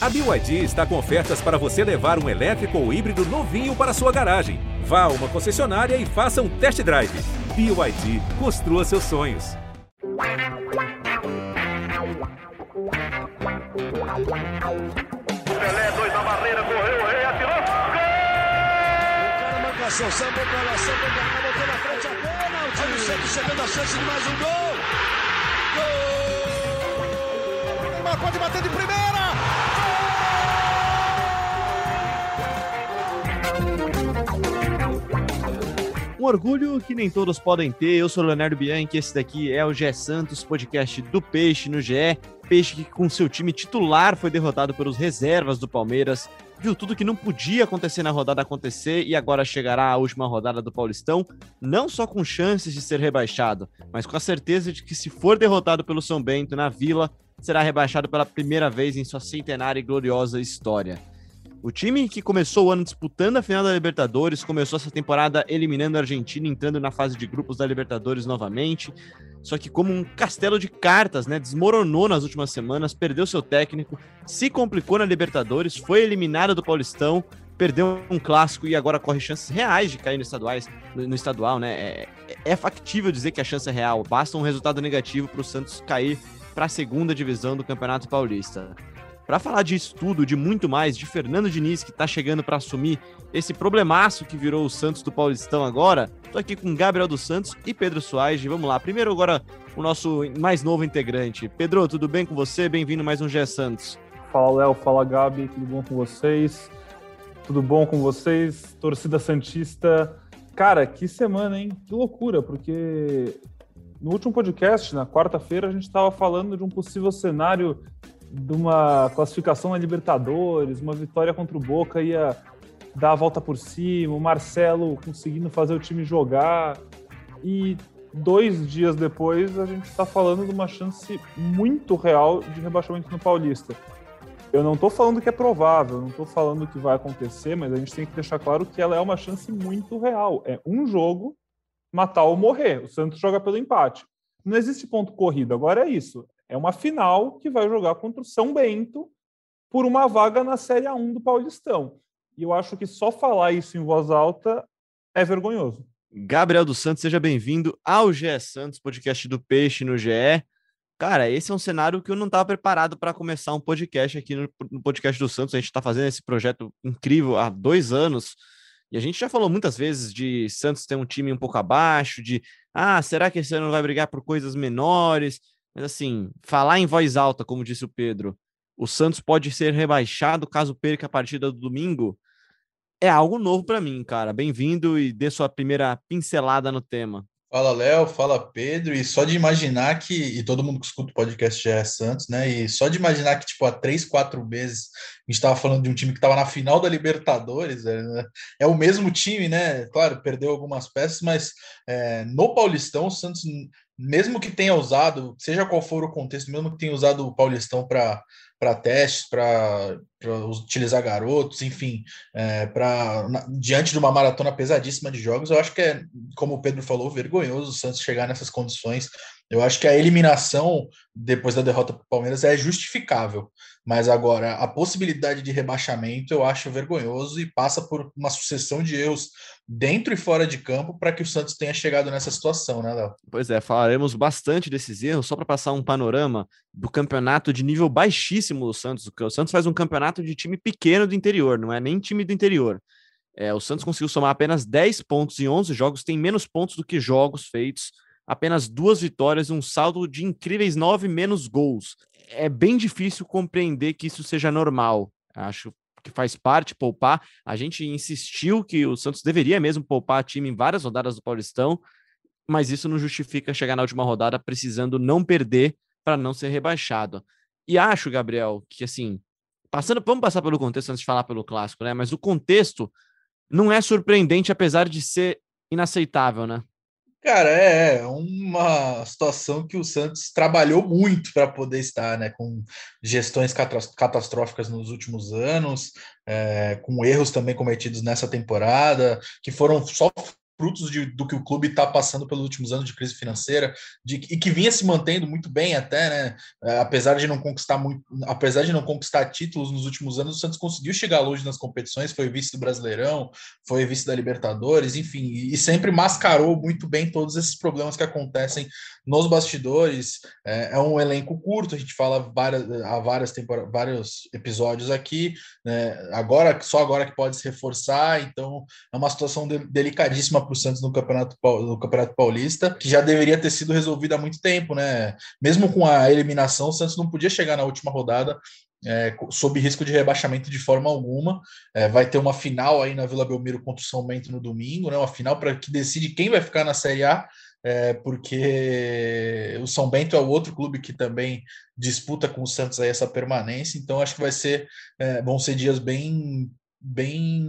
A BYD está com ofertas para você levar um elétrico ou híbrido novinho para sua garagem. Vá a uma concessionária e faça um test drive. BYD, construa seus sonhos. Pelé, dois na barreira, correu, o rei atirou. Gol! O cara marcação, sambou pra lá, sambou pra cá, botou na frente a bola. O time sempre chegando a chance de mais um gol. Gol! Neymar pode bater de primeira. Um orgulho que nem todos podem ter. Eu sou o Leonardo Bianchi, esse daqui é o GE Santos, podcast do Peixe no GE. Peixe que com seu time titular foi derrotado pelos reservas do Palmeiras. Viu tudo que não podia acontecer na rodada acontecer e agora chegará a última rodada do Paulistão, não só com chances de ser rebaixado, mas com a certeza de que se for derrotado pelo São Bento na Vila, será rebaixado pela primeira vez em sua centenária e gloriosa história. O time que começou o ano disputando a final da Libertadores, começou essa temporada eliminando a Argentina, entrando na fase de grupos da Libertadores novamente. Só que, como um castelo de cartas, né? Desmoronou nas últimas semanas, perdeu seu técnico, se complicou na Libertadores, foi eliminado do Paulistão, perdeu um clássico e agora corre chances reais de cair no, estaduais, no, estadual, né? É, é factível dizer que a chance é real. Basta um resultado negativo para o Santos cair para a segunda divisão do Campeonato Paulista. Para falar disso tudo, de muito mais, de Fernando Diniz, que está chegando para assumir esse problemaço que virou o Santos do Paulistão agora, estou aqui com Gabriel dos Santos e Pedro Soares. Vamos lá, primeiro agora o nosso mais novo integrante. Pedro, tudo bem com você? Bem-vindo mais um Gé Santos. Fala, Léo. Fala, Gabi. Tudo bom com vocês? Tudo bom com vocês? Torcida Santista. Cara, que semana, hein? Que loucura, porque no último podcast, na quarta-feira, a gente estava falando de um possível cenário de uma classificação na Libertadores, uma vitória contra o Boca ia dar a volta por cima, o Marcelo conseguindo fazer o time jogar. E dois dias depois a gente está falando de uma chance muito real de rebaixamento no Paulista. Eu não estou falando que é provável, não estou falando que vai acontecer, mas a gente tem que deixar claro que ela é uma chance muito real. É um jogo, matar ou morrer. O Santos joga pelo empate. Não existe ponto corrido. Agora é isso. É uma final que vai jogar contra o São Bento por uma vaga na Série A1 do Paulistão. E eu acho que só falar isso em voz alta é vergonhoso. Gabriel dos Santos, seja bem-vindo ao GE Santos, podcast do Peixe no GE. Cara, esse é um cenário que eu não estava preparado para começar um podcast aqui no, no, podcast do Santos. A gente está fazendo esse projeto incrível há dois anos. E a gente já falou muitas vezes de Santos ter um time um pouco abaixo, de ah, será que esse ano vai brigar por coisas menores? Mas assim, falar em voz alta, como disse o Pedro, o Santos pode ser rebaixado caso perca a partida do domingo, é algo novo para mim, cara. Bem-vindo e dê sua primeira pincelada no tema. Fala, Léo, fala, Pedro, e só de imaginar que, e todo mundo que escuta o podcast já é Santos, né? E só de imaginar que, tipo, há três, quatro meses a gente estava falando de um time que estava na final da Libertadores, é, é, o mesmo time, né? Claro, perdeu algumas peças, mas é, no Paulistão, o Santos mesmo que tenha usado, seja qual for o contexto, mesmo que tenha usado o Paulistão para testes, para utilizar garotos, enfim, é, diante de uma maratona pesadíssima de jogos, eu acho que é, como o Pedro falou, vergonhoso o Santos chegar nessas condições. Eu acho que a eliminação depois da derrota para o Palmeiras é justificável, mas agora a possibilidade de rebaixamento eu acho vergonhoso e passa por uma sucessão de erros dentro e fora de campo para que o Santos tenha chegado nessa situação, né, Léo? Pois é, falaremos bastante desses erros, só para passar um panorama do campeonato de nível baixíssimo do Santos. O Santos faz um campeonato de time pequeno do interior, não é nem time do interior. É, o Santos conseguiu somar apenas 10 pontos em 11 jogos, tem menos pontos do que jogos feitos, apenas duas vitórias, um saldo de incríveis nove menos gols é bem difícil compreender que isso seja normal. Acho que faz parte poupar. A gente insistiu que o Santos deveria mesmo poupar time em várias rodadas do Paulistão, mas isso não justifica chegar na última rodada precisando não perder para não ser rebaixado. E acho, Gabriel, que assim, passando, vamos passar pelo contexto antes de falar pelo clássico, né? Mas o contexto não é surpreendente apesar de ser inaceitável, né? Cara, é, é uma situação que o Santos trabalhou muito para poder estar, né? Com gestões catastróficas nos últimos anos, é, com erros também cometidos nessa temporada, que foram só frutos de, do que o clube está passando pelos últimos anos de crise financeira, de, e que vinha se mantendo muito bem até, né? É, apesar de não conquistar muito, apesar de não conquistar títulos nos últimos anos, o Santos conseguiu chegar longe nas competições, foi vice do Brasileirão, foi vice da Libertadores, enfim, e sempre mascarou muito bem todos esses problemas que acontecem nos bastidores. É, é um elenco curto, a gente fala várias, há várias temporadas, vários episódios aqui, né? Agora, só agora que pode se reforçar, então é uma situação de, delicadíssima para o Santos no Campeonato, no Campeonato Paulista, que já deveria ter sido resolvida há muito tempo, né? Mesmo com a eliminação, o Santos não podia chegar na última rodada é, sob risco de rebaixamento de forma alguma. É, vai ter uma final aí na Vila Belmiro contra o São Bento no domingo, né? Uma final para que decide quem vai ficar na Série A, é, porque o São Bento é o outro clube que também disputa com o Santos aí essa permanência. Então acho que vai ser, é, vão ser dias bem bem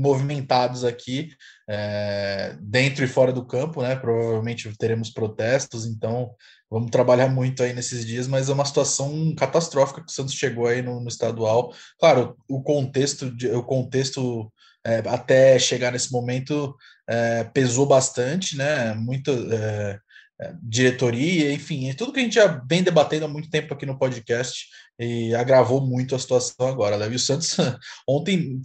movimentados aqui, é, dentro e fora do campo, né? Provavelmente teremos protestos, então vamos trabalhar muito aí nesses dias, mas é uma situação catastrófica que o Santos chegou aí no, no estadual. Claro, o contexto, o contexto é, até chegar nesse momento é, pesou bastante, né? Muito é diretoria, enfim, é tudo que a gente já vem debatendo há muito tempo aqui no podcast e agravou muito a situação agora. Davi Santos ontem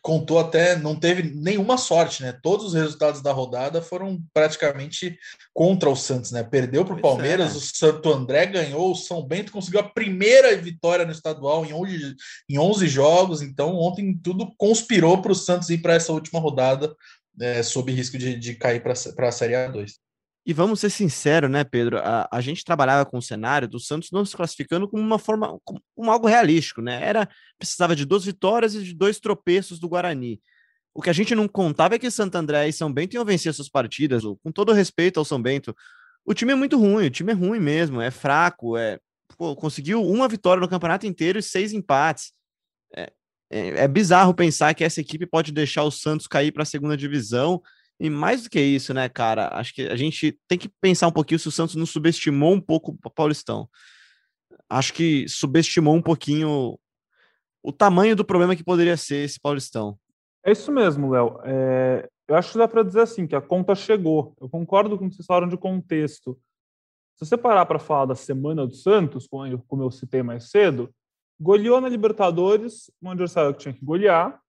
contou até, não teve nenhuma sorte, né? Todos os resultados da rodada foram praticamente contra o Santos, né? Perdeu para o Palmeiras, é. o Santo André ganhou, o São Bento conseguiu a primeira vitória no estadual em 11, em 11 jogos, então ontem tudo conspirou para o Santos ir para essa última rodada é, sob risco de, de cair para a Série A2. E vamos ser sinceros, né, Pedro? A, a gente trabalhava com o cenário do Santos não se classificando como uma forma, como, algo realístico, né? Era precisava de duas vitórias e de dois tropeços do Guarani. O que a gente não contava é que Santo André e São Bento iam vencer suas partidas, com todo respeito ao São Bento. O time é muito ruim, o time é ruim mesmo, é fraco, é pô, conseguiu uma vitória no campeonato inteiro e seis empates. É, é, é bizarro pensar que essa equipe pode deixar o Santos cair para a segunda divisão e mais do que isso, né, cara? Acho que a gente tem que pensar um pouquinho se o Santos não subestimou um pouco o Paulistão. Acho que subestimou um pouquinho o tamanho do problema que poderia ser esse Paulistão. É isso mesmo, Léo. É, eu acho que dá para dizer assim, que a conta chegou. Eu concordo com o que vocês falaram de contexto. Se você parar para falar da semana do Santos, como eu, citei mais cedo, goleou na Libertadores, um adversário que tinha que golear,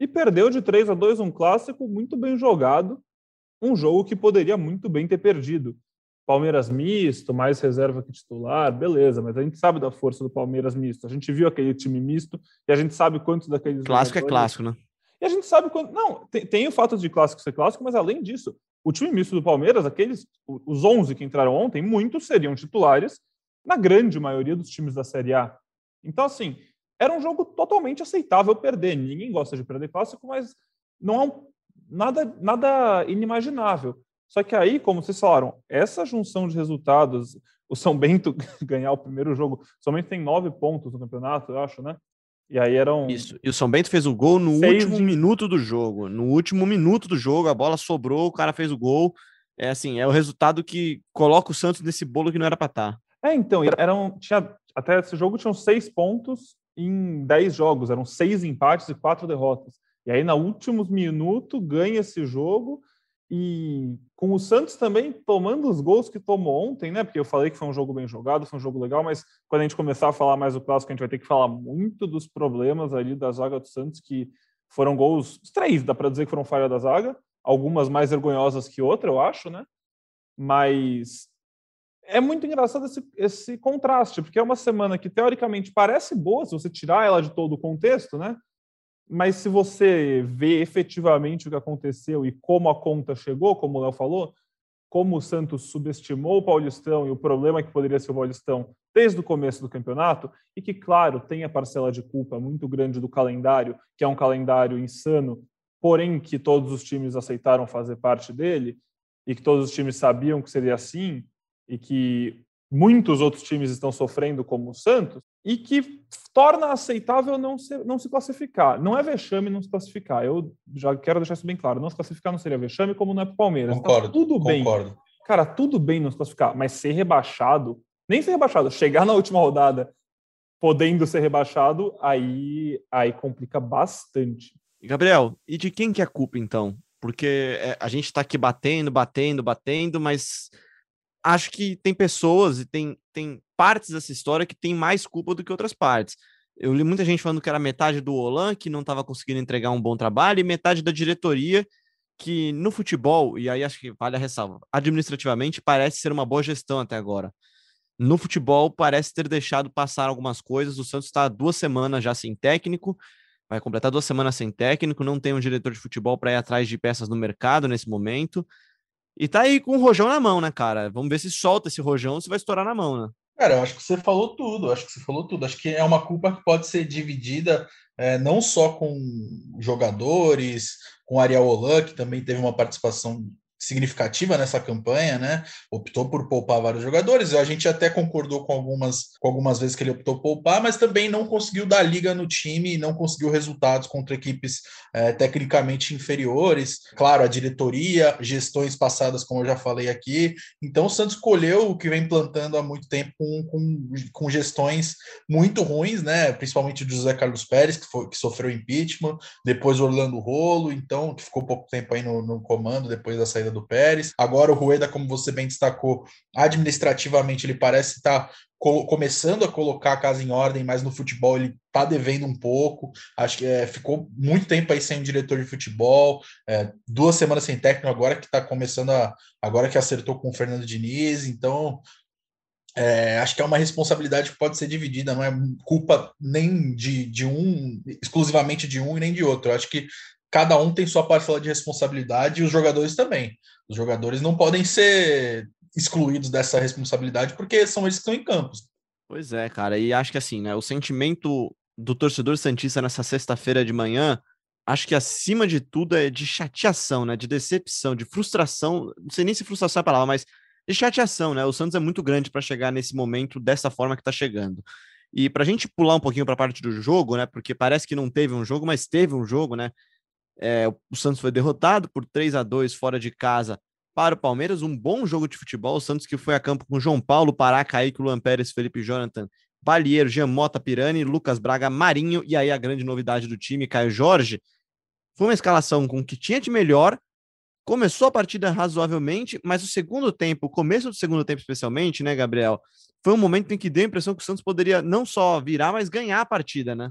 e perdeu de 3 a 2 um clássico muito bem jogado, um jogo que poderia muito bem ter perdido. Palmeiras misto, mais reserva que titular, beleza, mas a gente sabe da força do Palmeiras misto. A gente viu aquele time misto e a gente sabe quantos daqueles. Clássico é clássico, né? E a gente sabe quanto. Não, tem, tem o fato de clássico ser clássico, mas além disso, o time misto do Palmeiras, aqueles, os 11 que entraram ontem, muitos seriam titulares na grande maioria dos times da Série A. Então, assim, era um jogo totalmente aceitável perder. Ninguém gosta de perder clássico, mas não é um, nada, nada inimaginável. Só que aí, como vocês falaram, essa junção de resultados, o São Bento ganhar o primeiro jogo, São Bento tem nove pontos no campeonato, eu acho, né? E aí eram. Isso. E o São Bento fez o gol no último de... minuto do jogo. No último minuto do jogo, a bola sobrou, o cara fez o gol. É assim, é o resultado que coloca o Santos nesse bolo que não era para estar. Tá. É, então, eram. Tinha, até esse jogo tinham seis pontos em 10 jogos, eram seis empates e quatro derrotas. E aí, no últimos minutos, ganha esse jogo. E com o Santos também tomando os gols que tomou ontem, né? Porque eu falei que foi um jogo bem jogado, foi um jogo legal, mas quando a gente começar a falar mais do clássico, a gente vai ter que falar muito dos problemas ali da zaga do Santos, que foram gols, três, dá para dizer que foram falha da zaga, algumas mais vergonhosas que outra, eu acho, né? Mas é muito engraçado esse, esse contraste, porque é uma semana que teoricamente parece boa, se você tirar ela de todo o contexto, né? Mas se você vê efetivamente o que aconteceu e como a conta chegou, como o Léo falou, como o Santos subestimou o Paulistão e o problema que poderia ser o Paulistão desde o começo do campeonato, e que, claro, tem a parcela de culpa muito grande do calendário, que é um calendário insano, porém que todos os times aceitaram fazer parte dele, e que todos os times sabiam que seria assim, e que muitos outros times estão sofrendo, como o Santos, e que torna aceitável não se, não se classificar. Não é vexame não se classificar. Eu já quero deixar isso bem claro. Não se classificar não seria vexame, como não é para o Palmeiras. Tá concordo, tá tudo bem. Concordo. Cara, tudo bem não se classificar, mas ser rebaixado, nem ser rebaixado, chegar na última rodada podendo ser rebaixado, aí, aí complica bastante. Gabriel, e de quem que é a culpa, então? porque é, a gente está aqui batendo, batendo, batendo, mas acho que tem pessoas e tem, tem partes dessa história que tem mais culpa do que outras partes. Eu li muita gente falando que era metade do Olan, que não estava conseguindo entregar um bom trabalho, e metade da diretoria, que no futebol, e aí acho que vale a ressalva, administrativamente parece ser uma boa gestão até agora. No futebol, parece ter deixado passar algumas coisas. O Santos está duas semanas já sem técnico, vai completar duas semanas sem técnico, não tem um diretor de futebol para ir atrás de peças no mercado nesse momento. E tá aí com o rojão na mão, né, cara? Vamos ver se solta esse rojão, se vai estourar na mão, né? Cara, eu acho que você falou tudo, acho que você falou tudo. Acho que é uma culpa que pode ser dividida é, não só com jogadores, com Ariel Holan, que também teve uma participação significativa nessa campanha, né? Optou por poupar vários jogadores. A gente até concordou com algumas, com algumas vezes que ele optou por poupar, mas também não conseguiu dar liga no time, não conseguiu resultados contra equipes é, tecnicamente inferiores. Claro, a diretoria, gestões passadas, como eu já falei aqui. Então o Santos colheu o que vem plantando há muito tempo com, com, com gestões muito ruins, né? Principalmente do José Carlos Pérez, que, foi, que sofreu impeachment, depois Orlando Rolo, então, que ficou pouco tempo aí no, no comando depois da saída do Pérez. Agora o Rueda, como você bem destacou, administrativamente ele parece estar co começando a colocar a casa em ordem, mas no futebol ele está devendo um pouco. Acho que é, ficou muito tempo aí sem um diretor de futebol, é, duas semanas sem técnico, agora que está começando a. Agora que acertou com o Fernando Diniz, então é, acho que é uma responsabilidade que pode ser dividida, não é culpa nem de, de um, exclusivamente de um e nem de outro. Acho que cada um tem sua parcela de responsabilidade e os jogadores também. Os jogadores não podem ser excluídos dessa responsabilidade porque são eles que estão em campos. Pois é, cara, e acho que assim, né, o sentimento do torcedor santista nessa sexta-feira de manhã, acho que acima de tudo é de chateação, né, de decepção, de frustração, não sei nem se frustração é a palavra, mas de chateação, né? O Santos é muito grande para chegar nesse momento dessa forma que está chegando. E para a gente pular um pouquinho para a parte do jogo, né? Porque parece que não teve um jogo, mas teve um jogo, né? É, o Santos foi derrotado por 3 a 2 fora de casa para o Palmeiras. Um bom jogo de futebol. O Santos que foi a campo com João Paulo, Pará, Kaique, Luan Pérez, Felipe Jonathan, Balieiro, Jean Mota, Pirani, Lucas Braga, Marinho e aí a grande novidade do time, Caio Jorge. Foi uma escalação com o que tinha de melhor. Começou a partida razoavelmente, mas o segundo tempo, o começo do segundo tempo especialmente, né, Gabriel? Foi um momento em que deu a impressão que o Santos poderia não só virar, mas ganhar a partida, né?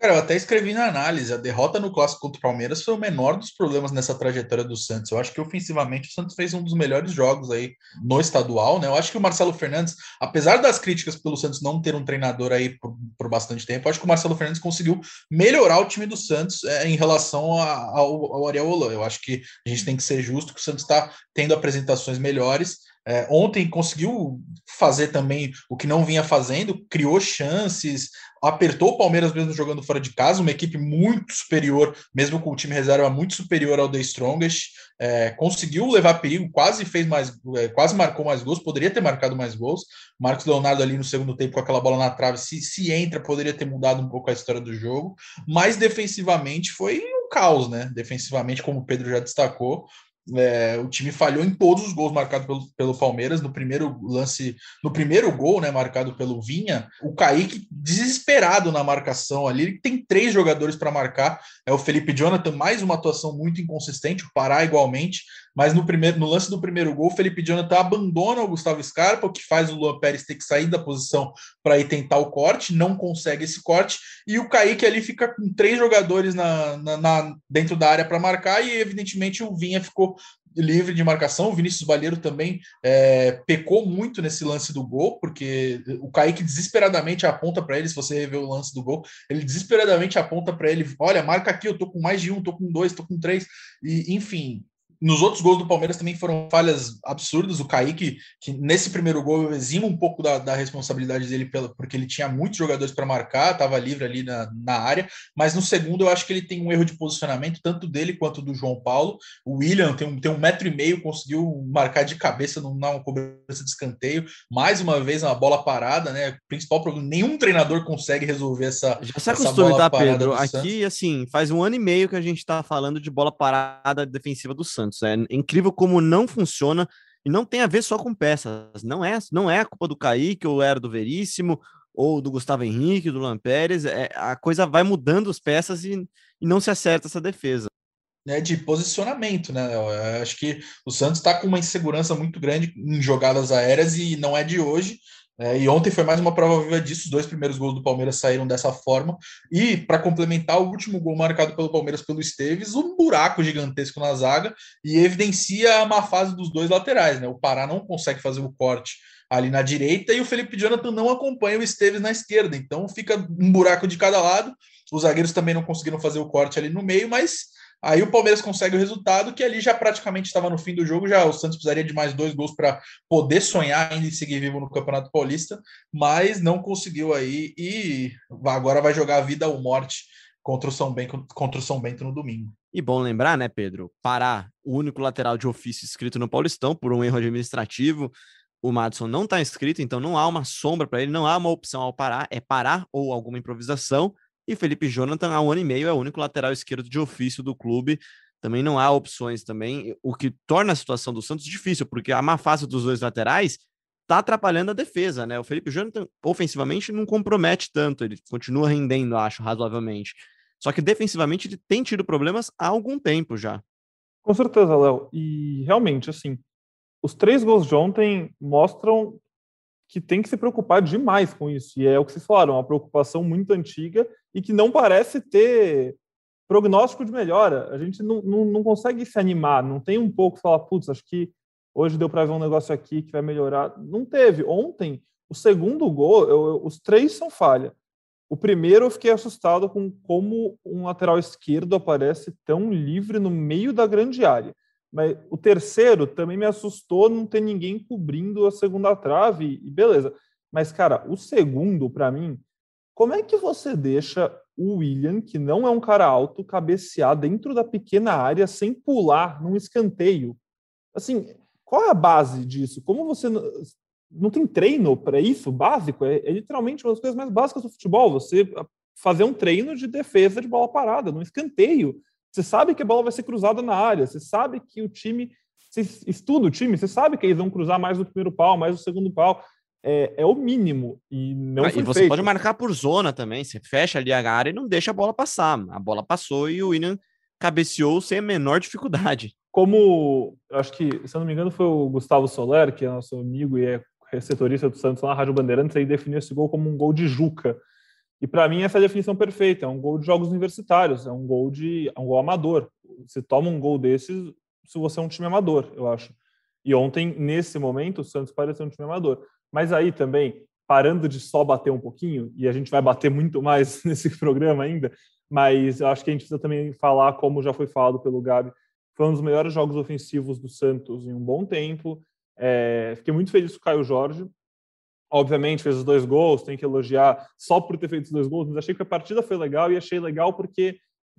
Cara, eu até escrevi na análise, a derrota no clássico contra o Palmeiras foi o menor dos problemas nessa trajetória do Santos. Eu acho que ofensivamente o Santos fez um dos melhores jogos aí no estadual, né? Eu acho que o Marcelo Fernandes, apesar das críticas pelo Santos não ter um treinador aí por, por bastante tempo, acho que o Marcelo Fernandes conseguiu melhorar o time do Santos é, em relação a, ao, ao Ariel Holan. Eu acho que a gente tem que ser justo que o Santos está tendo apresentações melhores. É, ontem conseguiu fazer também o que não vinha fazendo, criou chances, apertou o Palmeiras mesmo jogando fora de casa, uma equipe muito superior, mesmo com o time reserva muito superior ao The Strongest, é, conseguiu levar perigo, quase fez mais, é, quase marcou mais gols, poderia ter marcado mais gols. Marcos Leonardo ali no segundo tempo com aquela bola na trave, se, se entra, poderia ter mudado um pouco a história do jogo, mas defensivamente foi um caos, né? Defensivamente, como o Pedro já destacou, é, o time falhou em todos os gols marcados pelo, pelo Palmeiras. No primeiro lance, no primeiro gol, né, marcado pelo Vinha, o Kaique desesperado na marcação ali. Ele tem três jogadores para marcar. É o Felipe Jonathan, mais uma atuação muito inconsistente, o Pará igualmente. Mas no, primeiro, no lance do primeiro gol, o Felipe Jonathan abandona o Gustavo Scarpa, o que faz o Luan Pérez ter que sair da posição para ir tentar o corte, não consegue esse corte, e o Kaique ali fica com três jogadores na, na, na dentro da área para marcar, e evidentemente o Vinha ficou livre de marcação. O Vinícius Balheiro também é, pecou muito nesse lance do gol, porque o Kaique desesperadamente aponta para ele. Se você rever o lance do gol, ele desesperadamente aponta para ele: olha, marca aqui, eu tô com mais de um, tô com dois, tô com três, e enfim. Nos outros gols do Palmeiras também foram falhas absurdas. O Kaique, que nesse primeiro gol eu eximo um pouco da, da responsabilidade dele, pela, porque ele tinha muitos jogadores para marcar, estava livre ali na, na área. Mas no segundo eu acho que ele tem um erro de posicionamento, tanto dele quanto do João Paulo. O William tem um, tem um metro e meio, conseguiu marcar de cabeça numa cobrança de escanteio. Mais uma vez, uma bola parada, né? Principal problema, nenhum treinador consegue resolver essa. Já se acostume, tá, Pedro? Aqui, assim, faz um ano e meio que a gente está falando de bola parada defensiva do Santos. Santos. É incrível como não funciona e não tem a ver só com peças. Não é, não é a culpa do Kaique ou era do Veríssimo ou do Gustavo Henrique, do Lampérez. É, a coisa vai mudando as peças e, e não se acerta essa defesa. né, de posicionamento, né? Eu acho que o Santos está com uma insegurança muito grande em jogadas aéreas e não é de hoje. É, e ontem foi mais uma prova viva disso. Os dois primeiros gols do Palmeiras saíram dessa forma. E para complementar, o último gol marcado pelo Palmeiras pelo Esteves, um buraco gigantesco na zaga e evidencia a má fase dos dois laterais. Né? O Pará não consegue fazer o corte ali na direita e o Felipe Jonathan não acompanha o Esteves na esquerda. Então fica um buraco de cada lado. Os zagueiros também não conseguiram fazer o corte ali no meio, mas Aí o Palmeiras consegue o resultado, que ali já praticamente estava no fim do jogo, já o Santos precisaria de mais dois gols para poder sonhar ainda em seguir vivo no Campeonato Paulista, mas não conseguiu aí e agora vai jogar a vida ou morte contra o São Bento, contra o São Bento no domingo. E bom lembrar, né, Pedro? Pará, o único lateral de ofício inscrito no Paulistão por um erro administrativo. O Madison não está inscrito, então não há uma sombra para ele, não há uma opção ao parar, é parar ou alguma improvisação. E Felipe Jonathan, há um ano e meio, é o único lateral esquerdo de ofício do clube. Também não há opções também, o que torna a situação do Santos difícil, porque a má face dos dois laterais está atrapalhando a defesa, né? O Felipe Jonathan, ofensivamente, não compromete tanto, ele continua rendendo, acho, razoavelmente. Só que defensivamente ele tem tido problemas há algum tempo já. Com certeza, Léo. E realmente, assim, os três gols de ontem mostram que tem que se preocupar demais com isso. E é o que vocês falaram, uma preocupação muito antiga e que não parece ter prognóstico de melhora. A gente não, não, não consegue se animar, não tem um pouco falar, putz, acho que hoje deu para ver um negócio aqui que vai melhorar. Não teve. Ontem, o segundo gol, eu, os três são falha. O primeiro eu fiquei assustado com como um lateral esquerdo aparece tão livre no meio da grande área. Mas o terceiro também me assustou não ter ninguém cobrindo a segunda trave e beleza. Mas, cara, o segundo, para mim, como é que você deixa o William, que não é um cara alto, cabecear dentro da pequena área sem pular num escanteio? Assim, qual é a base disso? Como você não tem treino para isso básico? É, é, literalmente uma das coisas mais básicas do futebol. Você fazer um treino de defesa de bola parada, num escanteio. Você sabe que a bola vai ser cruzada na área, você sabe que o time, você estuda o time, você sabe que eles vão cruzar mais no primeiro pau, mais no segundo pau. É, é o mínimo e não ah, E você feito. pode marcar por zona também, você fecha ali a área e não deixa a bola passar. A bola passou e o William cabeceou sem a menor dificuldade. Como, acho que, se eu não me engano, foi o Gustavo Soler, que é nosso amigo e é setorista do Santos lá na Rádio Bandeirantes, aí definiu esse gol como um gol de Juca. E para mim essa é a definição perfeita, é um gol de jogos universitários, é um gol de é um gol amador. Você toma um gol desses se você é um time amador, eu acho. E ontem, nesse momento, o Santos pareceu um time amador. Mas aí também, parando de só bater um pouquinho, e a gente vai bater muito mais nesse programa ainda, mas eu acho que a gente precisa também falar, como já foi falado pelo Gabi, foi um dos melhores jogos ofensivos do Santos em um bom tempo. É, fiquei muito feliz com o Caio Jorge, obviamente fez os dois gols, tem que elogiar só por ter feito os dois gols, mas achei que a partida foi legal e achei legal porque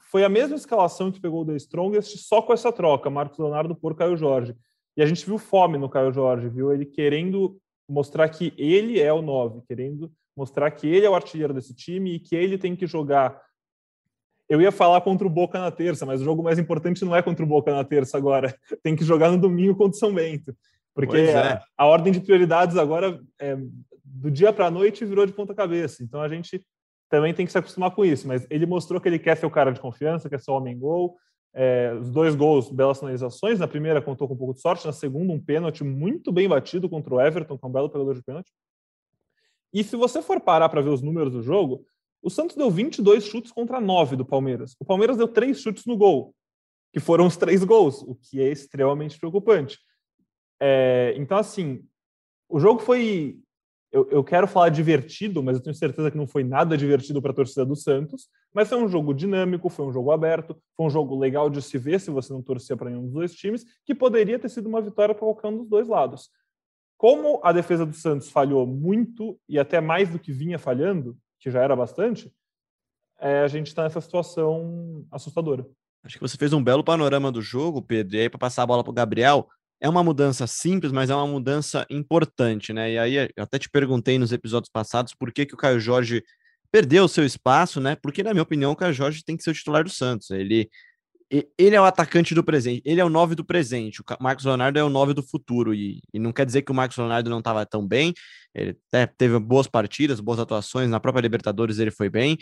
foi a mesma escalação que pegou o The Strongest, só com essa troca, Marcos Leonardo por Caio Jorge. E a gente viu fome no Caio Jorge, viu ele querendo mostrar que ele é o 9, querendo mostrar que ele é o artilheiro desse time e que ele tem que jogar. Eu ia falar contra o Boca na terça, mas o jogo mais importante não é contra o Boca na terça agora. Tem que jogar no domingo contra o São Bento. Porque é. a, a, ordem de prioridades agora, é, do dia para a noite, virou de ponta cabeça. Então a gente também tem que se acostumar com isso. Mas ele mostrou que ele quer ser o cara de confiança, quer ser o homem-gol. É, os dois gols, belas finalizações. Na primeira, contou com um pouco de sorte. Na segunda, um pênalti muito bem batido contra o Everton, com um belo pegador de pênalti. E se você for parar para ver os números do jogo, o Santos deu 22 chutes contra 9 do Palmeiras. O Palmeiras deu três chutes no gol, que foram os três gols, o que é extremamente preocupante. É, então, assim, o jogo foi. Eu, eu, quero falar divertido, mas eu tenho certeza que não foi nada divertido para a torcida do Santos. Mas foi um jogo dinâmico, foi um jogo aberto, foi um jogo legal de se ver se você não torcia para nenhum dos dois times, que poderia ter sido uma vitória para qualquer um dos dois lados. Como a defesa do Santos falhou muito e até mais do que vinha falhando, que já era bastante, é, a gente está nessa situação assustadora. Acho que você fez um belo panorama do jogo, Pedro. E aí, para passar a bola para o Gabriel, é uma mudança simples, mas é uma mudança importante, né? E aí eu até te perguntei nos episódios passados por que, que o Caio Jorge perdeu o seu espaço, né? Porque, na minha opinião, o Caio Jorge tem que ser o titular do Santos. Ele, ele é o atacante do presente, ele é o nove do presente. O Marcos Leonardo é o nove do futuro. E, e não quer dizer que o Marcos Leonardo não estava tão bem. Ele até teve boas partidas, boas atuações. Na própria Libertadores ele foi bem.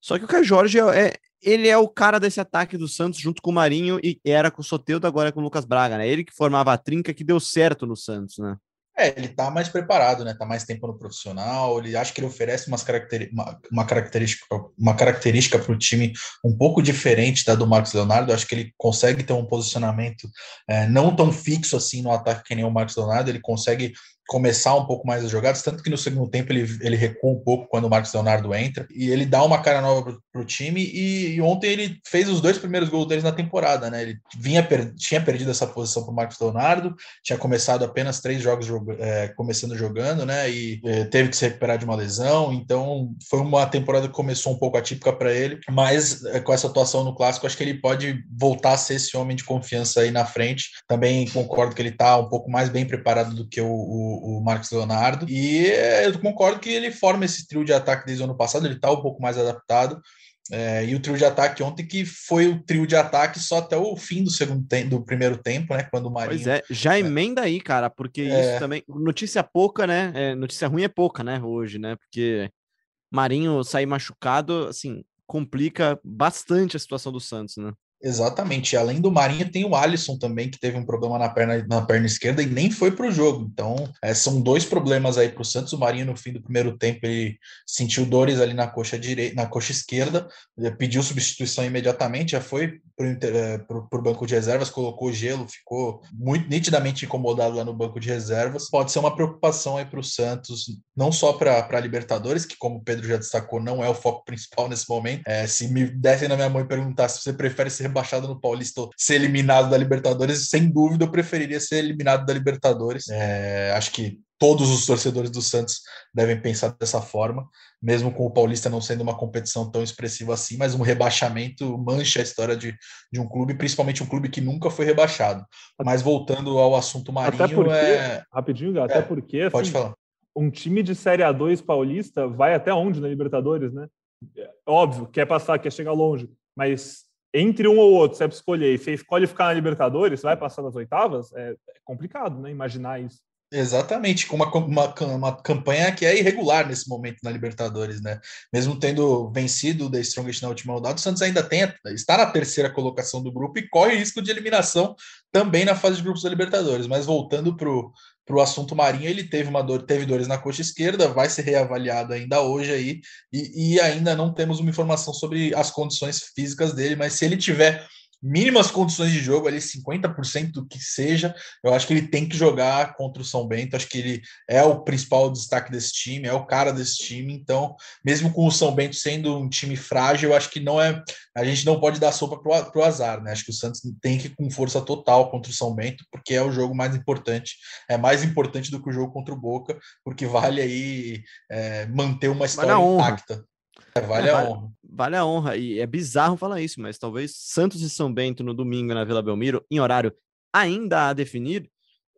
Só que o Caio Jorge é, é, ele é o cara desse ataque do Santos junto com o Marinho e era com o Soteudo, agora é com o Lucas Braga, né? Ele que formava a trinca que deu certo no Santos, né? É, ele tá mais preparado, né? Tá mais tempo no profissional. Ele acha que ele oferece umas caracteri uma, uma característica uma característica para o time um pouco diferente da do Marcos Leonardo. Acho que ele consegue ter um posicionamento é, não tão fixo assim no ataque que nem o Marcos Leonardo. Ele consegue começar um pouco mais as jogadas, tanto que no segundo tempo ele, ele recua um pouco quando o Marcos Leonardo entra, e ele dá uma cara nova para o time, e, e, ontem ele fez os dois primeiros gols deles na temporada, né? Ele vinha per, tinha perdido essa posição para o Marcos Leonardo, tinha começado apenas três jogos é, começando jogando, né? E é, teve que se recuperar de uma lesão, então foi uma temporada que começou um pouco atípica para ele, mas é, com essa atuação no clássico, acho que ele pode voltar a ser esse homem de confiança aí na frente. Também concordo que ele está um pouco mais bem preparado do que o, o o, Marcos Leonardo. E eu concordo que ele forma esse trio de ataque desde o ano passado, ele está um pouco mais adaptado. É, e o trio de ataque ontem, que foi o trio de ataque só até o fim do segundo tempo, do primeiro tempo, né? Quando o Marinho. Pois é, já é. emenda aí, cara, porque é. isso também. Notícia pouca, né? É, notícia ruim é pouca, né? Hoje, né? Porque Marinho sair machucado, assim, complica bastante a situação do Santos, né? Exatamente. além do Marinho, tem o Alisson também, que teve um problema na perna, na perna esquerda e nem foi para o jogo. Então, é, são dois problemas aí para o Santos. O Marinho, no fim do primeiro tempo, ele sentiu dores ali na coxa direita, na coxa esquerda, pediu substituição imediatamente, já foi para o é, banco de reservas, colocou gelo, ficou muito nitidamente incomodado lá no banco de reservas. Pode ser uma preocupação aí para o Santos, não só para a Libertadores, que, como o Pedro já destacou, não é o foco principal nesse momento. É, se me dessem na minha mão e perguntasse se você prefere ser rebaixado no Paulista ou ser eliminado da Libertadores, sem dúvida eu preferiria ser eliminado da Libertadores. É, acho que todos os torcedores do Santos devem pensar dessa forma, mesmo com o Paulista não sendo uma competição tão expressiva assim, mas um rebaixamento mancha a história de, de um clube, principalmente um clube que nunca foi rebaixado. Mas voltando ao assunto Marinho, até porque, é... rapidinho, até é, porque assim, pode falar. um time de Série A2 paulista vai até onde na Libertadores, né? É óbvio, quer passar, quer chegar longe, mas entre um ou outro, você é escolher e você escolhe ficar na Libertadores, vai passar das oitavas, é, é complicado, né? Imaginar isso. Exatamente, com uma, uma, uma, campanha que é irregular nesse momento na Libertadores, né? Mesmo tendo vencido o The Strongest na última rodada, o Santos ainda tem, está na terceira colocação do grupo e corre risco de eliminação também na fase de grupos da Libertadores. Mas voltando para o assunto Marinho, ele teve uma dor, teve dores na coxa esquerda, vai ser reavaliado ainda hoje aí, e, e ainda não temos uma informação sobre as condições físicas dele, mas se ele tiver mínimas condições de jogo, ali 50% do que seja, eu acho que ele tem que jogar contra o São Bento, acho que ele é o principal destaque desse time, é o cara desse time, então, mesmo com o São Bento sendo um time frágil, eu acho que não é, a gente não pode dar sopa pro, o azar, né, acho que o Santos tem que ir com força total contra o São Bento, porque é o jogo mais importante, é mais importante do que o jogo contra o Boca, porque vale aí é, manter uma história intacta. É, vale é, a honra. Vale a honra. E é bizarro falar isso, mas talvez Santos e São Bento no domingo na Vila Belmiro, em horário ainda a definir,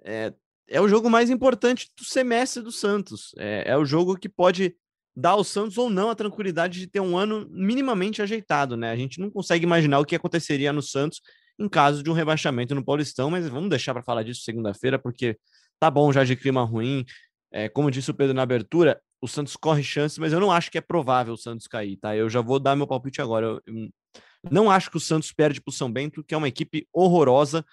é, é o jogo mais importante do semestre do Santos. É, é o jogo que pode dar ao Santos ou não a tranquilidade de ter um ano minimamente ajeitado, né? A gente não consegue imaginar o que aconteceria no Santos em caso de um rebaixamento no Paulistão, mas vamos deixar para falar disso segunda-feira, porque tá bom já de clima ruim. É, como disse o Pedro na abertura, o Santos corre chance, mas eu não acho que é provável o Santos cair, tá? Eu já vou dar meu palpite agora. Eu, eu não acho que o Santos perde para o São Bento, que é uma equipe horrorosa,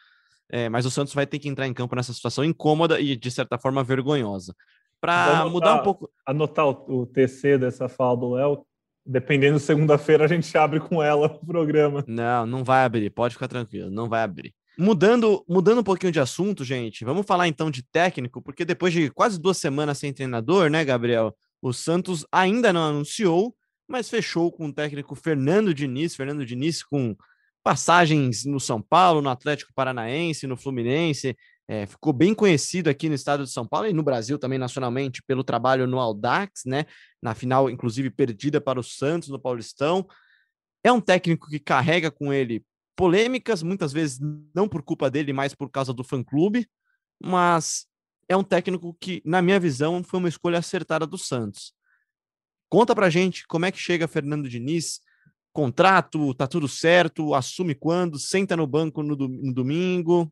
é, mas o Santos vai ter que entrar em campo nessa situação incômoda e, de certa forma, vergonhosa. Para mudar um pouco. Anotar o, o TC dessa fala do Léo, dependendo, segunda-feira a gente abre com ela o programa. Não, não vai abrir, pode ficar tranquilo, não vai abrir. Mudando, mudando um pouquinho de assunto, gente, vamos falar então de técnico, porque depois de quase duas semanas sem treinador, né, Gabriel? O Santos ainda não anunciou, mas fechou com o técnico Fernando Diniz. Fernando Diniz com passagens no São Paulo, no Atlético Paranaense, no Fluminense. É, ficou bem conhecido aqui no estado de São Paulo e no Brasil também nacionalmente pelo trabalho no Aldax, né? Na final, inclusive, perdida para o Santos no Paulistão. É um técnico que carrega com ele polêmicas, muitas vezes não por culpa dele, mas por causa do fã-clube, mas é um técnico que, na minha visão, foi uma escolha acertada do Santos. Conta pra gente como é que chega Fernando Diniz, contrato, tá tudo certo, assume quando, senta no banco no, no domingo.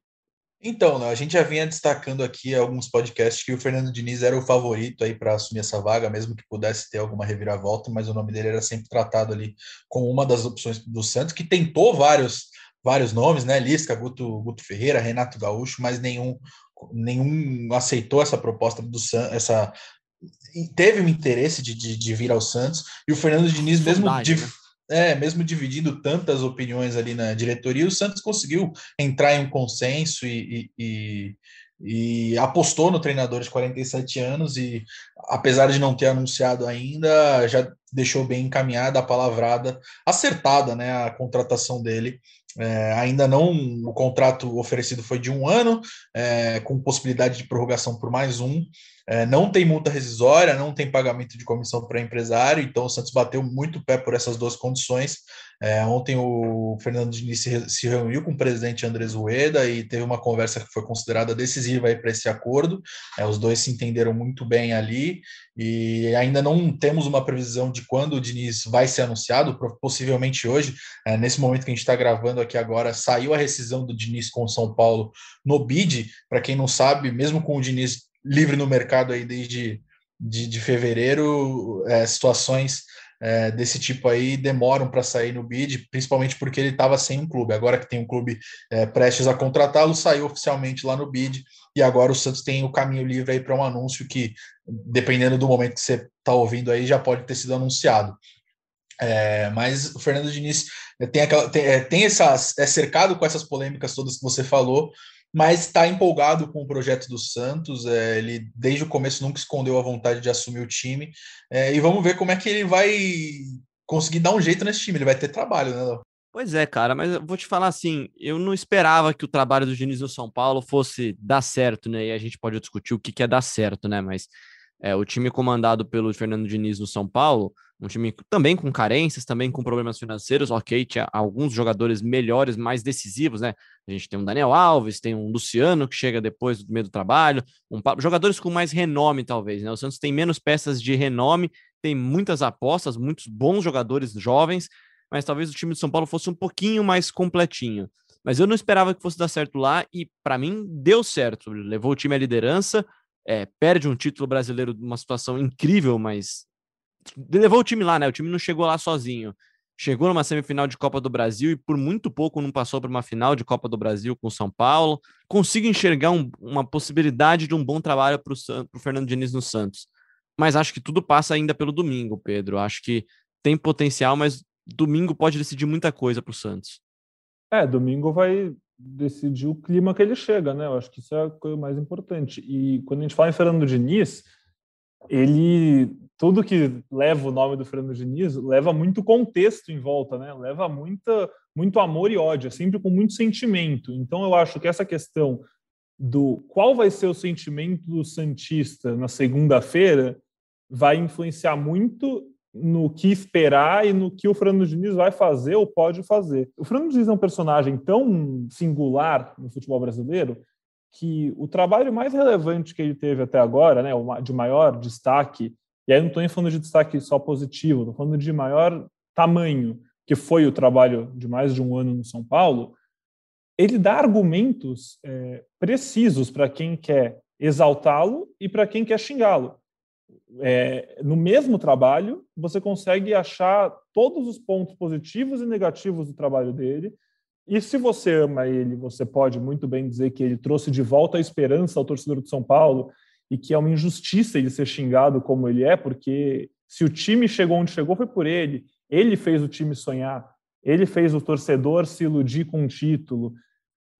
Então, né, a gente já vinha destacando aqui alguns podcasts que o Fernando Diniz era o favorito aí para assumir essa vaga, mesmo que pudesse ter alguma reviravolta, mas o nome dele era sempre tratado ali como uma das opções do Santos, que tentou vários vários nomes, né? Lisca, Guto, Guto Ferreira, Renato Gaúcho, mas nenhum nenhum aceitou essa proposta do Santos, essa teve um interesse de, de, de, vir ao Santos, e o Fernando Diniz, mesmo, né? É, mesmo dividindo tantas opiniões ali na diretoria, o Santos conseguiu entrar em um consenso e, e, e, e apostou no treinador de 47 anos, e apesar de não ter anunciado ainda, já deixou bem encaminhada a palavrada, acertada né, a contratação dele é, ainda não, o contrato oferecido foi de um ano, é, com possibilidade de prorrogação por mais um. É, não tem multa rescisória, não tem pagamento de comissão para empresário, então o Santos bateu muito pé por essas duas condições. É, ontem o Fernando Diniz se, se, reuniu com o presidente Andrés Rueda e teve uma conversa que foi considerada decisiva para esse acordo. É, os dois se entenderam muito bem ali e ainda não temos uma previsão de quando o Diniz vai ser anunciado, possivelmente hoje. É, nesse momento que a gente está gravando aqui agora, saiu a rescisão do Diniz com o São Paulo no BID. Para quem não sabe, mesmo com o Diniz livre no mercado aí desde de, de fevereiro, é, situações é, desse tipo aí demoram para sair no bid, principalmente porque ele estava sem um clube. Agora que tem um clube é, prestes a contratá-lo, saiu oficialmente lá no bid e agora o Santos tem o caminho livre aí para um anúncio que, dependendo do momento que você está ouvindo aí, já pode ter sido anunciado. É, mas o Fernando Diniz tem, aquela, tem, é, tem essas, é cercado com essas polêmicas todas que você falou, mas está empolgado com o projeto do Santos. É, ele, desde o começo, nunca escondeu a vontade de assumir o time. É, e vamos ver como é que ele vai conseguir dar um jeito nesse time. Ele vai ter trabalho, né, Léo? Pois é, cara, mas eu vou te falar assim, eu não esperava que o trabalho do Diniz no São Paulo fosse dar certo, né? E a gente pode discutir o que, que é dar certo, né? Mas é, o time comandado pelo Fernando Diniz no São Paulo um time também com carências, também com problemas financeiros, ok, tinha alguns jogadores melhores, mais decisivos, né? A gente tem um Daniel Alves, tem um Luciano que chega depois do meio do trabalho, um, jogadores com mais renome, talvez, né? O Santos tem menos peças de renome, tem muitas apostas, muitos bons jogadores jovens, mas talvez o time de São Paulo fosse um pouquinho mais completinho. Mas eu não esperava que fosse dar certo lá e, para mim, deu certo. Levou o time à liderança, é, perde um título brasileiro numa situação incrível, mas levou o time lá, né? O time não chegou lá sozinho. Chegou numa semifinal de Copa do Brasil e por muito pouco não passou para uma final de Copa do Brasil com o São Paulo. Consigo enxergar um, uma possibilidade de um bom trabalho para o Fernando Diniz no Santos. Mas acho que tudo passa ainda pelo domingo, Pedro. Acho que tem potencial, mas domingo pode decidir muita coisa para o Santos. É, domingo vai decidir o clima que ele chega, né? Eu acho que isso é a coisa mais importante. E quando a gente fala em Fernando Diniz, ele tudo que leva o nome do Fernando Diniz leva muito contexto em volta, né? Leva muita, muito amor e ódio, é sempre com muito sentimento. Então eu acho que essa questão do qual vai ser o sentimento do santista na segunda-feira vai influenciar muito no que esperar e no que o Fernando Diniz vai fazer ou pode fazer. O Fernando Diniz é um personagem tão singular no futebol brasileiro que o trabalho mais relevante que ele teve até agora, né, de maior destaque, e aí não estou nem falando de destaque só positivo, estou falando de maior tamanho, que foi o trabalho de mais de um ano no São Paulo, ele dá argumentos é, precisos para quem quer exaltá-lo e para quem quer xingá-lo. É, no mesmo trabalho, você consegue achar todos os pontos positivos e negativos do trabalho dele, e se você ama ele, você pode muito bem dizer que ele trouxe de volta a esperança ao torcedor de São Paulo e que é uma injustiça ele ser xingado como ele é, porque se o time chegou onde chegou foi por ele. Ele fez o time sonhar, ele fez o torcedor se iludir com um título.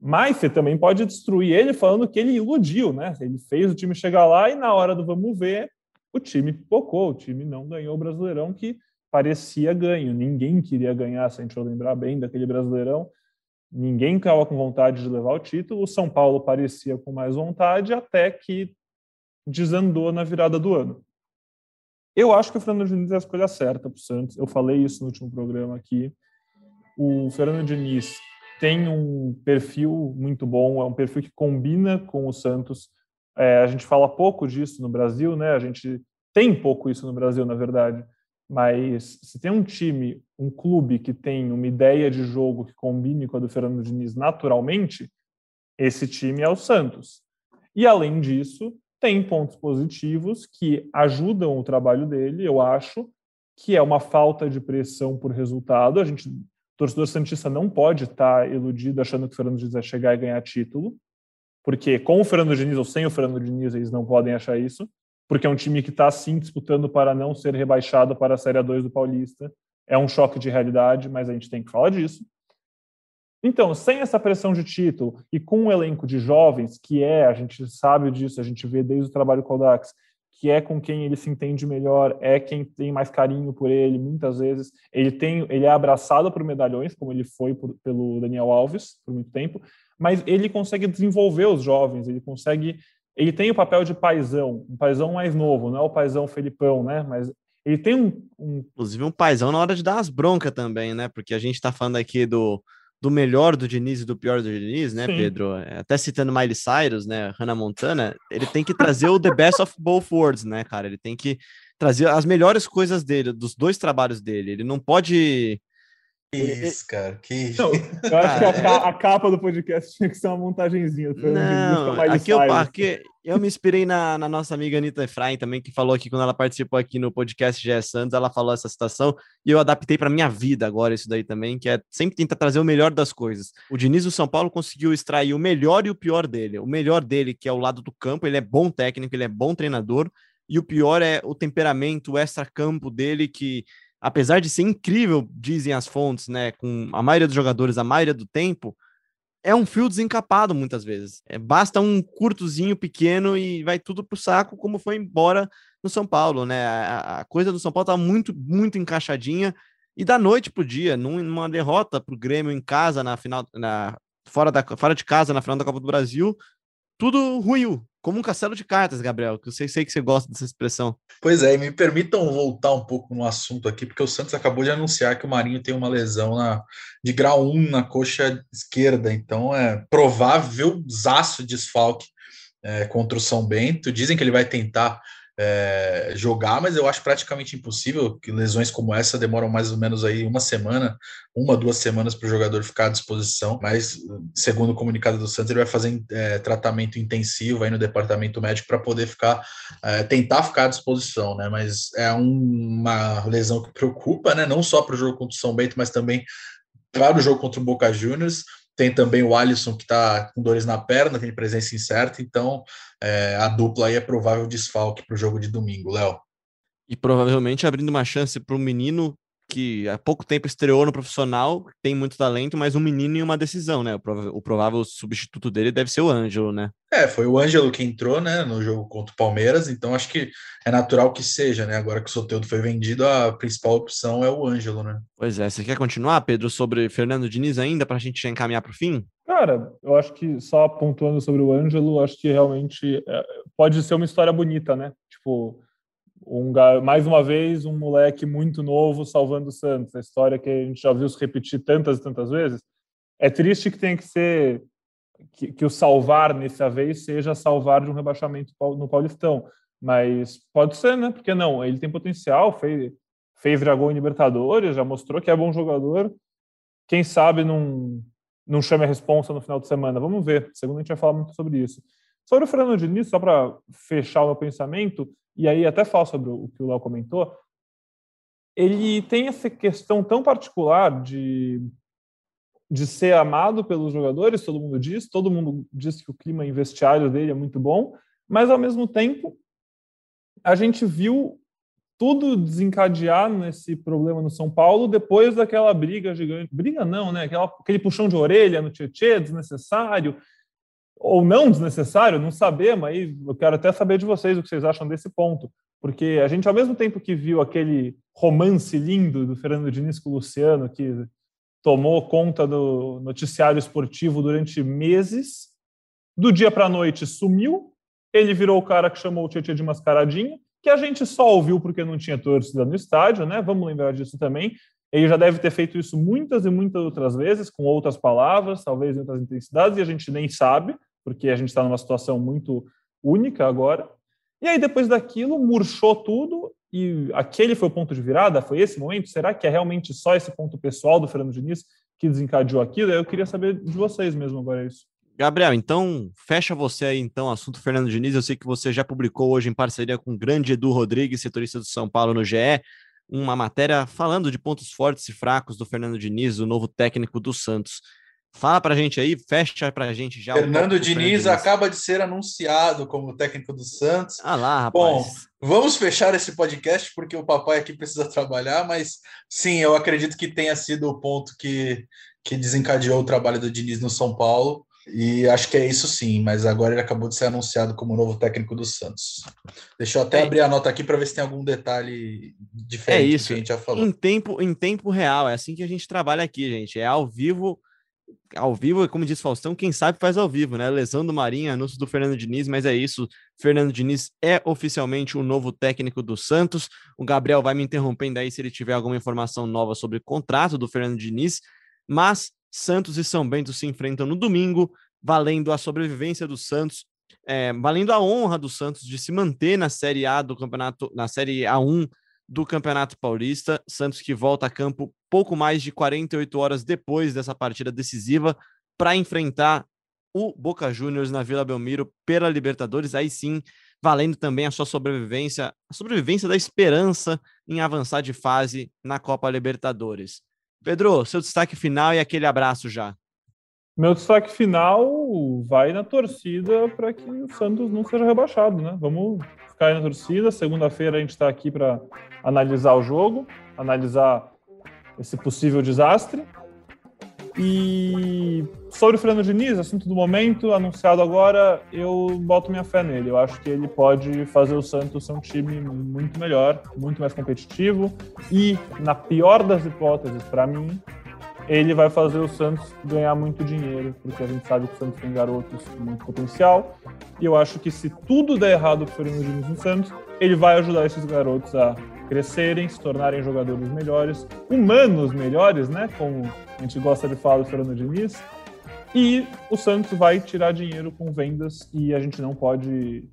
Mas você também pode destruir ele falando que ele iludiu, né? Ele fez o time chegar lá e na hora do vamos ver, o time pipocou, o time não ganhou o Brasileirão que parecia ganho. Ninguém queria ganhar, se a gente lembrar bem daquele Brasileirão Ninguém estava com vontade de levar o título. O São Paulo parecia com mais vontade até que desandou na virada do ano. Eu acho que o Fernando Diniz é a escolha certa para o Santos. Eu falei isso no último programa aqui. O Fernando Diniz tem um perfil muito bom, é um perfil que combina com o Santos. É, a gente fala pouco disso no Brasil, né? A gente tem pouco isso no Brasil, na verdade. Mas se tem um time, um clube que tem uma ideia de jogo que combine com a do Fernando Diniz naturalmente, Esse time é o Santos. E além disso, tem pontos positivos que ajudam o trabalho dele, eu acho, que é uma falta de pressão por resultado. A gente, torcedor santista não pode estar iludido achando que o Fernando Diniz vai chegar e ganhar título, porque com o Fernando Diniz ou sem o Fernando Diniz eles não podem achar isso, porque é um time que está sim disputando para não ser rebaixado para a Série 2 do Paulista. É um choque de realidade, mas a gente tem que falar disso. Então, sem essa pressão de título e com um elenco de jovens, que é, a gente sabe disso, a gente vê desde o trabalho com o Dax, que é com quem ele se entende melhor, é quem tem mais carinho por ele, muitas vezes. Ele tem, ele é abraçado por medalhões, como ele foi por, pelo Daniel Alves por muito tempo, mas ele consegue desenvolver os jovens, ele consegue, ele tem o papel de paisão, um paisão mais novo, não é o paisão Felipão, né? Mas ele tem um, um... inclusive um paisão na hora de dar as broncas também, né? Porque a gente está falando aqui do do melhor do Diniz e do pior do Diniz, né, Sim. Pedro? É, até citando Miley Cyrus, né, Hannah Montana, ele tem que trazer o the best of both worlds, né, cara? Ele tem que trazer as melhores coisas dele, dos dois trabalhos dele. Ele não pode isso, cara. Que isso. Não, eu acho que a, a, capa do podcast tinha que ser uma montagenzinha. Não, aqui eu, aqui eu me inspirei na, na, nossa amiga Anitta Efraim também, que falou aqui quando ela participou aqui no podcast GE Santos, ela falou essa citação e eu adaptei para minha vida agora isso daí também, que é sempre tentar trazer o melhor das coisas. O Diniz do São Paulo conseguiu extrair o melhor e o pior dele. O melhor dele, que é o lado do campo, ele é bom técnico, ele é bom treinador, e o pior é o temperamento, o extra-campo dele, que apesar de ser incrível, dizem as fontes, né, com a maioria dos jogadores a maioria do tempo, é um fio desencapado muitas vezes. É, basta um curtozinho pequeno e vai tudo pro saco, como foi embora no São Paulo, né? A, a coisa do São Paulo tá muito, muito encaixadinha e da noite pro dia, numa derrota pro Grêmio em casa na final, na fora da fora de casa na final da Copa do Brasil, tudo ruiu, como um castelo de cartas, Gabriel, que eu sei, sei que você gosta dessa expressão. Pois é, e me permitam voltar um pouco no assunto aqui, porque o Santos acabou de anunciar que o Marinho tem uma lesão na, de grau 1 na coxa esquerda, então é provável zaço desfalque é, contra o São Bento. Dizem que ele vai tentar é, jogar, mas eu acho praticamente impossível que lesões como essa demoram mais ou menos aí uma semana, uma, duas semanas para o jogador ficar à disposição. Mas, segundo o comunicado do Santos, ele vai fazer é, tratamento intensivo aí no departamento médico para poder ficar, é, tentar ficar à disposição, né? Mas é um, uma lesão que preocupa, né? Não só para o jogo contra o São Bento, mas também para o jogo contra o Boca Juniors. Tem também o Alisson, que está com dores na perna, tem presença incerta, então é, a dupla aí é provável desfalque para o jogo de domingo, Léo. E provavelmente abrindo uma chance para um menino que há pouco tempo estreou no profissional, tem muito talento, mas um menino em uma decisão, né? O, provável substituto dele deve ser o Ângelo, né? É, foi o Ângelo que entrou, né, no jogo contra o Palmeiras, então acho que é natural que seja, né? Agora que o Soteldo foi vendido, a principal opção é o Ângelo, né? Pois é, você quer continuar, Pedro, sobre Fernando Diniz ainda, para a gente encaminhar para o fim? Cara, eu acho que só pontuando sobre o Ângelo, acho que realmente é, pode ser uma história bonita, né? Tipo, um, mais uma vez, um moleque muito novo salvando o Santos. A história que a gente já viu se repetir tantas e tantas vezes. É triste que tenha que ser que, que o salvar nessa vez seja salvar de um rebaixamento no Paulistão, mas pode ser, né? Porque não? Ele tem potencial, fez, fez dragão em Libertadores, já mostrou que é bom jogador. Quem sabe não, não chame a responsa no final de semana. Vamos ver. Segundo a gente vai falar muito sobre isso. Sobre o Fernando Diniz, só para fechar o meu pensamento, e aí até falo sobre o que o Léo comentou, ele tem essa questão tão particular de, de ser amado pelos jogadores, todo mundo diz, todo mundo diz que o clima investiário dele é muito bom, mas ao mesmo tempo a gente viu tudo desencadear nesse problema no São Paulo depois daquela briga gigante. Briga não, né? Aquela, aquele puxão de orelha no Tietchan, desnecessário, ou não desnecessário, não sabemos. Aí eu quero até saber de vocês o que vocês acham desse ponto, porque a gente, ao mesmo tempo que viu aquele romance lindo do Fernando Diniz com o Luciano, que tomou conta do noticiário esportivo durante meses, do dia para a noite sumiu, ele virou o cara que chamou o Tietchan de mascaradinho, que a gente só ouviu porque não tinha torcida no estádio, né? Vamos lembrar disso também. Ele já deve ter feito isso muitas e muitas outras vezes, com outras palavras, talvez em outras intensidades, e a gente nem sabe, porque a gente está numa situação muito única agora. E aí, depois daquilo, murchou tudo, e aquele foi o ponto de virada? Foi esse momento? Será que é realmente só esse ponto pessoal do Fernando Diniz que desencadeou aquilo? Eu queria saber de vocês mesmo agora isso. Gabriel, então fecha você aí, então, assunto Fernando Diniz. Eu sei que você já publicou hoje em parceria com o grande Edu Rodrigues, setorista do São Paulo no GE, uma matéria falando de pontos fortes e fracos do Fernando Diniz, o novo técnico do Santos. Fala pra gente aí, fecha pra gente já. Fernando Diniz, Diniz acaba de ser anunciado como técnico do Santos. Ah lá, rapaz. Bom, vamos fechar esse podcast porque o papai aqui precisa trabalhar, mas sim, eu acredito que tenha sido o ponto que, que desencadeou o trabalho do Diniz no São Paulo. E acho que é isso sim, mas agora ele acabou de ser anunciado como novo técnico do Santos. Deixa eu até é. abrir a nota aqui para ver se tem algum detalhe diferente é isso. que a gente já falou. Em tempo, em tempo real, é assim que a gente trabalha aqui, gente. É ao vivo ao vivo, como diz Faustão, quem sabe faz ao vivo, né? Lesão do Marinho, anúncio do Fernando Diniz, mas é isso. Fernando Diniz é oficialmente o novo técnico do Santos. O Gabriel vai me interrompendo aí se ele tiver alguma informação nova sobre o contrato do Fernando Diniz, mas Santos e São Bento se enfrentam no domingo, valendo a sobrevivência do Santos, é, valendo a honra do Santos de se manter na Série A do campeonato, na Série A1 do Campeonato Paulista. Santos que volta a campo pouco mais de 48 horas depois dessa partida decisiva para enfrentar o Boca Juniors na Vila Belmiro pela Libertadores. Aí sim, valendo também a sua sobrevivência, a sobrevivência da esperança em avançar de fase na Copa Libertadores. Pedro, seu destaque final e aquele abraço já. Meu destaque final vai na torcida para que o Santos não seja rebaixado, né? Vamos ficar aí na torcida. Segunda-feira a gente está aqui para analisar o jogo, analisar esse possível desastre. E sobre o Fernando Diniz, assunto do momento, anunciado agora, eu boto minha fé nele. Eu acho que ele pode fazer o Santos ser um time muito melhor, muito mais competitivo e, na pior das hipóteses, para mim, ele vai fazer o Santos ganhar muito dinheiro, porque a gente sabe que o Santos tem garotos com muito potencial. E eu acho que se tudo der errado para o Fernando Diniz no Santos, ele vai ajudar esses garotos a crescerem, se tornarem jogadores melhores, humanos melhores, né? Como a gente gosta de falar do Fernando Diniz. E o Santos vai tirar dinheiro com vendas e a gente não pode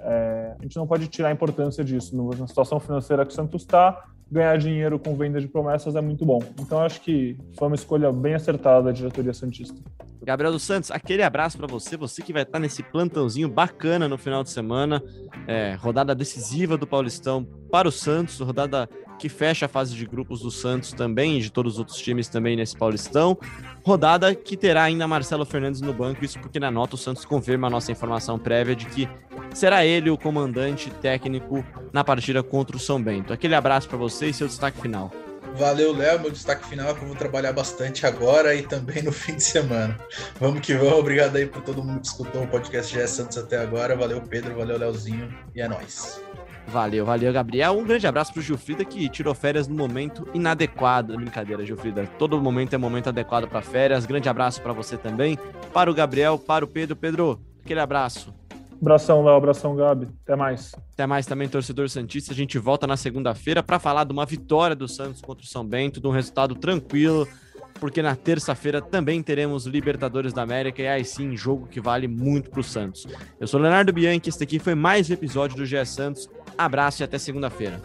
é, a gente não pode tirar a importância disso. Na situação financeira que o Santos está, ganhar dinheiro com venda de promessas é muito bom. Então acho que foi uma escolha bem acertada da diretoria Santista. Gabriel dos Santos, aquele abraço para você, você que vai estar nesse plantãozinho bacana no final de semana, é, rodada decisiva do Paulistão para o Santos, rodada que fecha a fase de grupos do Santos também e de todos os outros times também nesse Paulistão. Rodada que terá ainda Marcelo Fernandes no banco, isso porque na nota o Santos confirma a nossa informação prévia de que será ele o comandante técnico na partida contra o São Bento. Aquele abraço para você e seu destaque final. Valeu, Léo. Meu destaque final é que eu vou trabalhar bastante agora e também no fim de semana. Vamos que vamos. Obrigado aí por todo mundo que escutou o podcast GS Santos até agora. Valeu, Pedro. Valeu, Léozinho. E é nóis. Valeu, valeu, Gabriel. Um grande abraço pro Gilfrida que tirou férias no momento inadequado. Brincadeira, Gilfrida. Todo momento é momento adequado para férias. Grande abraço para você também. Para o Gabriel, para o Pedro. Pedro, aquele abraço. Abração, Léo. Abração, Gabi. Até mais. Até mais também, torcedor Santista. A gente volta na segunda-feira para falar de uma vitória do Santos contra o São Bento, de um resultado tranquilo, porque na terça-feira também teremos Libertadores da América e aí sim, jogo que vale muito para o Santos. Eu sou Leonardo Bianchi. Este aqui foi mais um episódio do GE Santos. Abraço e até segunda-feira.